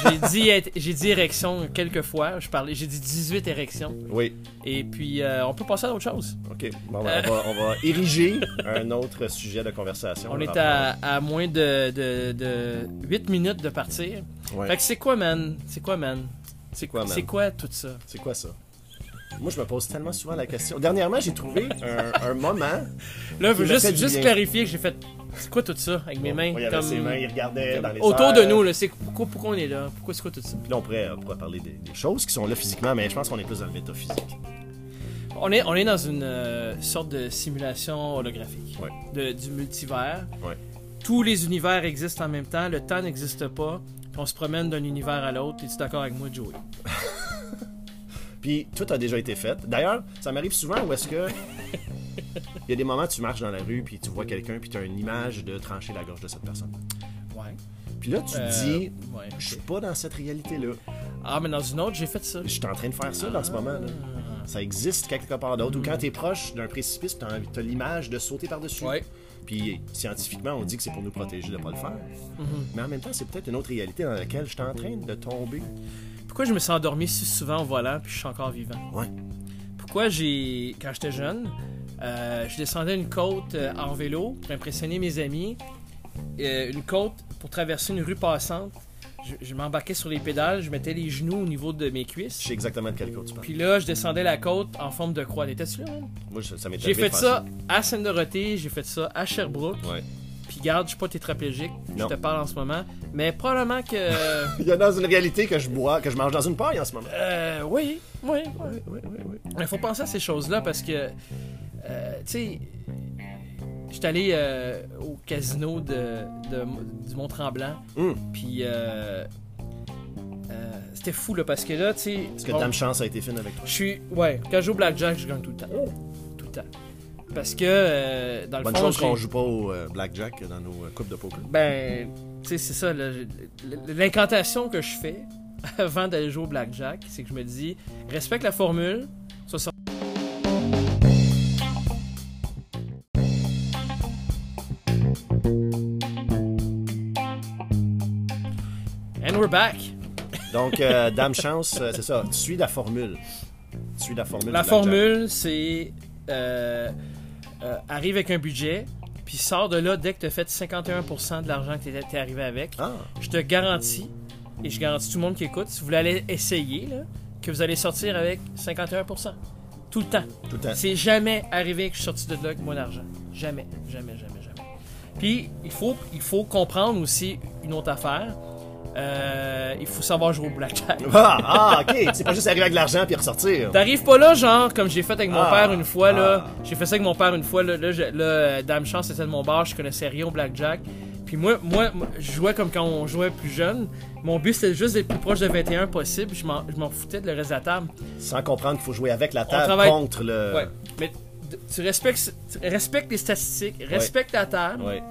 J'ai dit, j'ai dit érection quelques fois. Je parlais, j'ai dit 18 érections. Oui, Et puis, euh, on peut passer à d'autres choses. ok. Bon, ben, on, va, on va ériger un autre sujet de conversation. On est à, à moins de, de, de 8 minutes de partir. Ouais. Fait que c'est quoi, man? C'est quoi, man? C'est quoi, man? C'est quoi tout ça? C'est quoi ça? Moi, je me pose tellement souvent la question. Dernièrement, j'ai trouvé un, un moment. Là, je veux juste, du juste bien. clarifier que j'ai fait. C'est quoi tout ça avec mes mains? il comme- ses mains, il regardait dans les Autour airs. de nous, là. C'est pourquoi, pourquoi on est là? Pourquoi c'est quoi tout ça? Puis là, on pourrait, on pourrait parler des, des choses qui sont là physiquement, mais je pense qu'on est plus dans le métaphysique. On est, on est dans une euh, sorte de simulation holographique Ouais. de, du multivers. Ouais. Tous les univers existent en même temps, le temps n'existe pas. On se promène d'un univers à l'autre. Es-tu d'accord avec moi, Joey? Puis tout a déjà été fait. D'ailleurs, ça m'arrive souvent où est-ce que. Il y a des moments où tu marches dans la rue, puis tu vois quelqu'un, puis tu as une image de trancher la gorge de cette personne. Ouais. Puis là, tu te Euh, dis, ouais, je suis pas dans cette réalité-là. Ah, mais dans une autre, j'ai fait ça. Je suis en train de faire ça dans ce moment. là. Ça existe quelque part d'autre. Ou quand tu es proche d'un précipice, tu as, l'image de sauter par-dessus. Ouais. Puis scientifiquement, on dit que c'est pour nous protéger de ne pas le faire. Mais en même temps, c'est peut-être une autre réalité dans laquelle je suis en train de tomber. Pourquoi je me suis endormi si souvent au volant puis je suis encore vivant? Ouais. Pourquoi j'ai, quand j'étais jeune, euh, je descendais une côte euh, en vélo pour impressionner mes amis. Euh, une côte pour traverser une rue passante. Je, je m'embarquais sur les pédales, je mettais les genoux au niveau de mes Je cuisses. sais exactement de quel côté tu parles. Puis là, je descendais la côte en forme de croix. T'étais-tu là? man? Moi, je- ça m'est J'ai arrivé fait de faire ça à Sainte-Dorothée, j'ai fait ça à Sherbrooke. Ouais. Puis garde, je suis pas tétraplégique, je te parle en ce moment. Mais probablement que... Il y a dans une réalité que je bois, que je mange dans une paille en ce moment. euh, oui, oui, oui. Oui, oui. Il faut penser à ces choses-là parce que, euh, tu sais, j'étais allé euh, au casino de, de- du Mont-Tremblant, Hum. puis euh, c'était fou là parce que là, tu sais, Est-ce que Dame Chance a été fine avec toi? je suis, ouais, quand je joue au blackjack, je gagne tout le temps, tout le temps, parce que euh, dans le Bonne fond, chose j'ai- qu'on joue pas au euh, blackjack dans nos euh, coupes de poker. ben, tu sais, c'est ça, l'incantation que je fais avant d'aller jouer au blackjack, c'est que je me dis, respecte la formule, sois sorti. And we're back. Donc, euh, Dame Chance, c'est ça. Tu suis la formule. Tu suis la formule. La formule, c'est euh, euh, arrive avec un budget, puis sors de là dès que tu as fait 51% de l'argent que tu es arrivé avec. Ah, Je te garantis, et je garantis tout le monde qui écoute, si vous voulez aller essayer, là, que vous allez sortir avec 51%. Tout le temps. tout le temps. C'est jamais arrivé que je suis sorti de là avec moins d'argent. Jamais, jamais, jamais, jamais. Puis, il faut, il faut comprendre aussi une autre affaire. Euh, il faut savoir jouer au blackjack. Ah, ah, ok. C'est pas juste arriver avec de l'argent puis ressortir. T'arrives pas là, genre, comme j'ai fait avec mon Ah, père une fois, là. ah. J'ai fait ça avec mon père une fois, là. Là, euh, Dame Chance, c'était de mon bar, je connaissais rien au blackjack. Puis moi, moi, je jouais comme quand on jouait plus jeune. Mon but, c'était juste d'être plus proche de 21 possible. Je m'en, je m'en foutais de le reste de la table. Sans comprendre qu'il faut jouer avec la table travaille- contre le. Ouais. Mais tu respectes, tu respectes les statistiques, respecte la table. Ouais.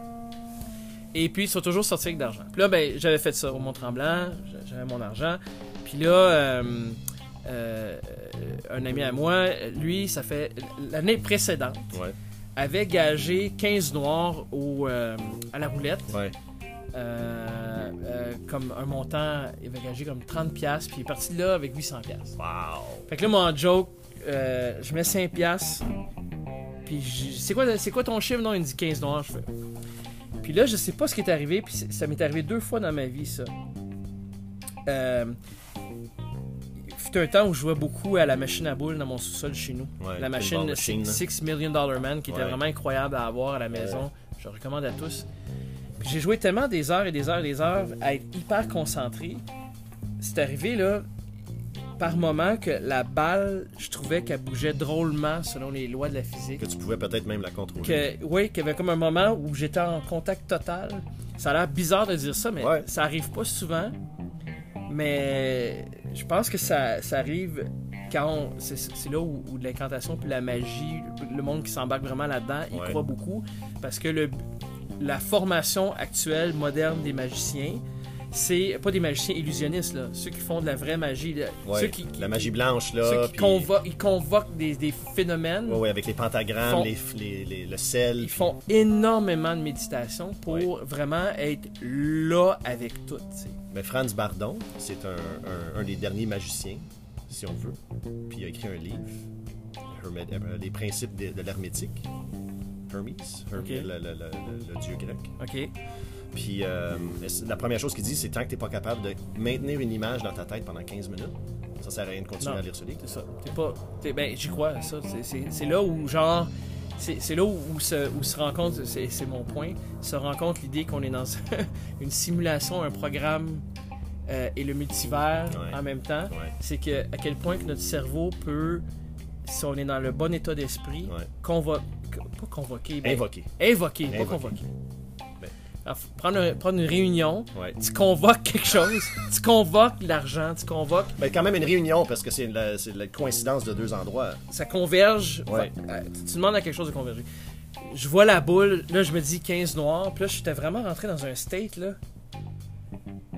Et puis, ils sont toujours sortis avec de l'argent. Puis là, ben, j'avais fait ça au Mont-Tremblant, j'avais mon argent. Puis là, euh, euh, un ami à moi, lui, ça fait l'année précédente, Ouais. avait gagé 15 noirs au, euh, à la roulette. Ouais. Comme un montant, il avait gagé comme 30$, piastres, puis il est parti de là avec 800$. piastres. Wow. Fait que là, mon joke, euh, je mets 5$, piastres, puis c'est quoi, c'est quoi ton chiffre? Non, il me dit 15 noirs. Je fais. Puis là, je sais pas ce qui est arrivé, puis ça m'est arrivé deux fois dans ma vie, ça. Euh, fut un temps où je jouais beaucoup à la machine à boules dans mon sous-sol chez nous. Ouais, la machine pinball machine, là. 6 Million Dollar Man qui était Ouais. vraiment incroyable à avoir à la maison. Je le recommande à tous. Puis J'ai joué tellement des heures et des heures et des heures à être hyper concentré. C'est arrivé là par moment que la balle, je trouvais qu'elle bougeait drôlement selon les lois de la physique. Que tu pouvais peut-être même la contrôler. Que, oui, qu'il y avait comme un moment où j'étais en contact total. Ça a l'air bizarre de dire ça, mais Ouais. ça arrive pas souvent. Mais je pense que ça, ça arrive quand c'est, c'est là où, où l'incantation puis la magie, le monde qui s'embarque vraiment là-dedans, il Ouais. croit beaucoup. Parce que le, la formation actuelle, moderne des magiciens, c'est pas des magiciens illusionnistes, là, ceux qui font de la vraie magie. là. Ouais, Ceux qui, la magie blanche, là. ceux qui puis- convo- ils convoquent des, des phénomènes. Ouais, ouais, avec les pentagrammes, Font- les, les- les- le sel. Ils font énormément de méditation pour Ouais. vraiment être là avec tout. Mais Franz Bardon, c'est un, un- un des derniers magiciens, si on veut. Puis il a écrit un livre, Hermé- euh, Les principes de, de l'hermétique. Hermes, Hermes, Ok. le, le- le- le- le dieu grec. OK? Puis euh, la première chose qu'il dit, c'est tant que tu n'es pas capable de maintenir une image dans ta tête pendant 15 minutes, ça sert à rien de continuer Non. à lire ce livre. C'est ça. T'es pas. t'es- ben, j'y crois, ça. C'est- là où, genre. C'est là où, où se, où se rencontre, c'est mon point, se rencontre l'idée qu'on est dans une simulation, un programme euh, et le multivers Ouais. en même temps. Ouais. C'est que à quel point que notre cerveau peut, si on est dans le bon état d'esprit, Ouais. convo- pas convoquer, ben, Invoqué. Invoquer, pas Invoquer. convoquer. Faut prendre, un- prendre une réunion, Ouais. tu convoques quelque chose, tu convoques l'argent, tu convoques, Mais quand même une réunion, parce que c'est la, la coïncidence de deux endroits. ça converge. Ouais. Euh, tu, tu demandes à quelque chose de converger. Je vois la boule, là je me dis 15 noirs, puis là j'étais vraiment rentré dans un state là.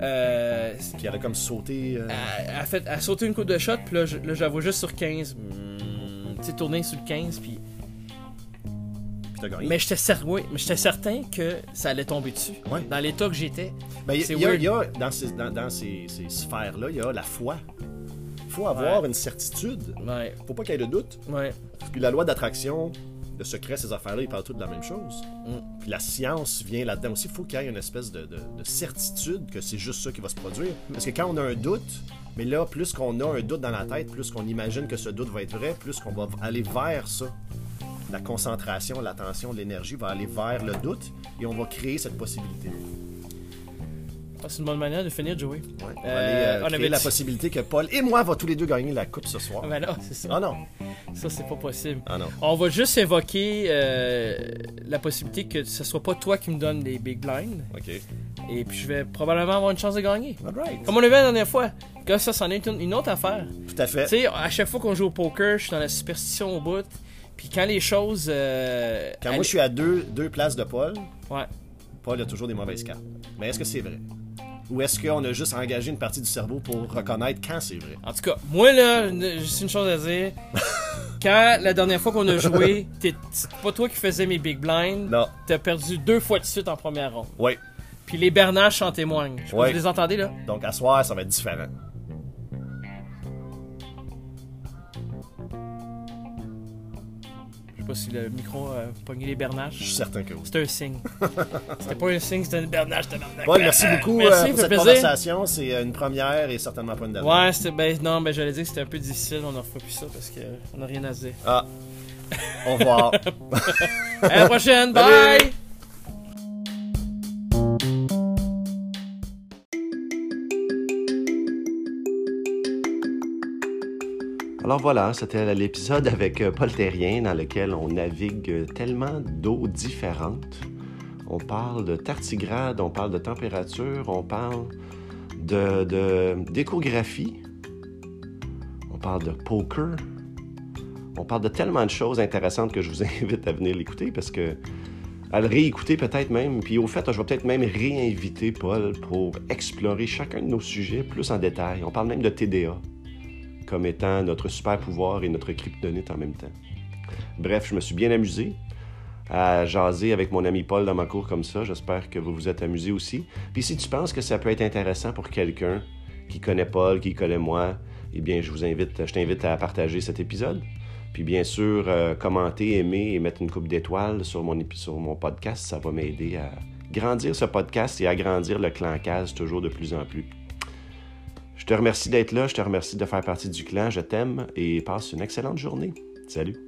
Euh, Puis elle a comme sauté. euh, elle, a fait, elle a sauté une coupe de shot, puis là, vois juste sur 15. Hmm, tu sais, tourner sur le 15, puis. Mais j'étais certain que ça allait tomber dessus. Ouais. Dans l'état que j'étais. Ben, il y a- il y il y dans ces, dans, dans ces, ces sphères-là, il y a la foi. Il faut avoir une certitude. Ouais, faut pas qu'il y ait de doute. ouais. La loi d'attraction, le secret, ces affaires-là, ils parlent tous de la même chose. Mm. Puis la science vient là-dedans aussi. Il faut qu'il y ait une espèce de, de- de certitude que c'est juste ça qui va se produire. Parce que quand on a un doute, mais là, plus qu'on a un doute dans la tête, plus qu'on imagine que ce doute va être vrai, plus qu'on va aller vers ça. La concentration, l'attention, l'énergie va aller vers le doute et on va créer cette possibilité. Ah, C'est une bonne manière de finir, Joey. Ouais, on va Euh, euh, on avait la dit- possibilité que Paul et moi va tous les deux gagner la coupe ce soir. Ben là, c'est ça. Ah non. Ça, c'est pas possible. Ah non. On va juste évoquer euh, la possibilité que ce soit pas toi qui me donne les big blinds. OK. Et puis je vais probablement avoir une chance de gagner. All right. Comme on l'a vu la dernière fois. Que ça, c'en est une, une autre affaire. Tout à fait. Tu sais, à chaque fois qu'on joue au poker, je suis dans la superstition au bout. Puis quand les choses. euh, Quand moi je suis à deux, deux places de Paul, Ouais. Paul a toujours des mauvaises cartes. Mais est-ce que c'est vrai? Ou est-ce qu'on a juste engagé une partie du cerveau pour reconnaître quand c'est vrai? En tout cas, moi là, juste une chose à dire. quand la dernière fois qu'on a joué, c'est pas toi qui faisais mes big blinds. Non. T'as perdu deux fois de suite en première ronde. Oui. Puis les Bernaches en témoignent. Je vous les entendez là? Donc à soir, ça va être différent. Pas si le micro a pogné les Je Bernaches. suis certain que oui. C'était un signe. c'était pas un signe, c'était Bernache, tabarnak. Paul, merci beaucoup Merci, euh, pour cette plaisir. conversation. C'est euh, une première et certainement pas une dernière. Ouais, c'était. Ben non, ben j'allais dire que c'était un peu difficile, on en refait plus ça parce qu'on a rien à se dire. Ah. Au revoir. À la prochaine, bye! Alors voilà, c'était l'épisode avec euh, Paul Terrien dans lequel on navigue tellement d'eaux différentes. On parle de tardigrade, on parle de température, on parle de- d'échographie, on parle de poker, on parle de tellement de choses intéressantes que je vous invite à venir l'écouter parce que à le réécouter peut-être même, puis au fait, je vais peut-être même réinviter Paul pour explorer chacun de nos sujets plus en détail. On parle même de TDA comme étant notre super pouvoir et notre kryptonite en même temps. Bref, je me suis bien amusé à jaser avec mon ami Paul dans ma cour comme ça. J'espère que vous vous êtes amusé aussi. Puis si tu penses que ça peut être intéressant pour quelqu'un qui connaît Paul, qui connaît moi, eh bien, je vous invite, je t'invite à partager cet épisode. Puis bien sûr, euh, commenter, aimer et mettre une coupe d'étoiles sur mon, sur mon podcast, ça va m'aider à grandir ce podcast et à grandir le clan Case toujours de plus en plus. Je te remercie d'être là, je te remercie de faire partie du clan, je t'aime et passe une excellente journée. Salut.